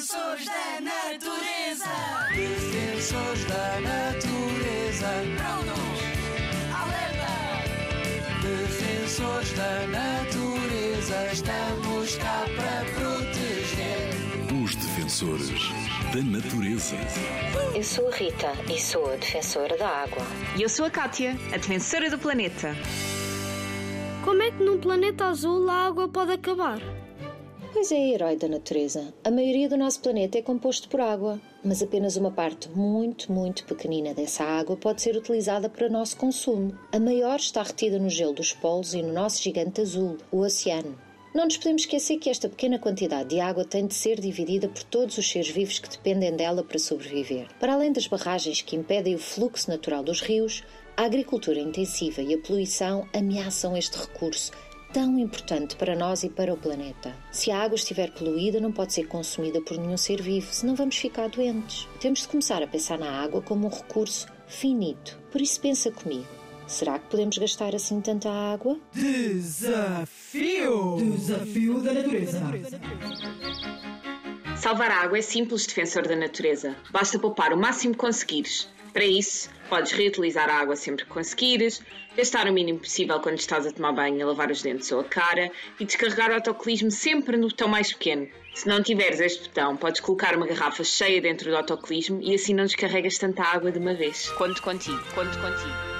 Defensores da natureza. Defensores da natureza. Prontos. Alerta. Defensores da natureza. Estamos cá para proteger. Os defensores da natureza. Eu sou a Rita e sou a defensora da água. E eu sou a Kátia, a defensora do planeta. Como é que num planeta azul a água pode acabar? Pois é, herói da natureza. A maioria do nosso planeta é composto por água, mas apenas uma parte muito, muito pequenina dessa água pode ser utilizada para nosso consumo. A maior está retida no gelo dos polos e no nosso gigante azul, o oceano. Não nos podemos esquecer que esta pequena quantidade de água tem de ser dividida por todos os seres vivos que dependem dela para sobreviver. Para além das barragens que impedem o fluxo natural dos rios, a agricultura intensiva e a poluição ameaçam este recurso tão importante para nós e para o planeta. Se a água estiver poluída, não pode ser consumida por nenhum ser vivo, senão vamos ficar doentes. Temos de começar a pensar na água como um recurso finito. Por isso, pensa comigo. Será que podemos gastar assim tanta água? Desafio! Desafio da natureza. Salvar a água é simples, defensor da natureza. Basta poupar o máximo que conseguires. Para isso, podes reutilizar a água sempre que conseguires, gastar o mínimo possível quando estás a tomar banho a lavar os dentes ou a cara e descarregar o autocolismo sempre no botão mais pequeno. Se não tiveres este botão, podes colocar uma garrafa cheia dentro do autocolismo e assim não descarregas tanta água de uma vez. Conto contigo, conto contigo.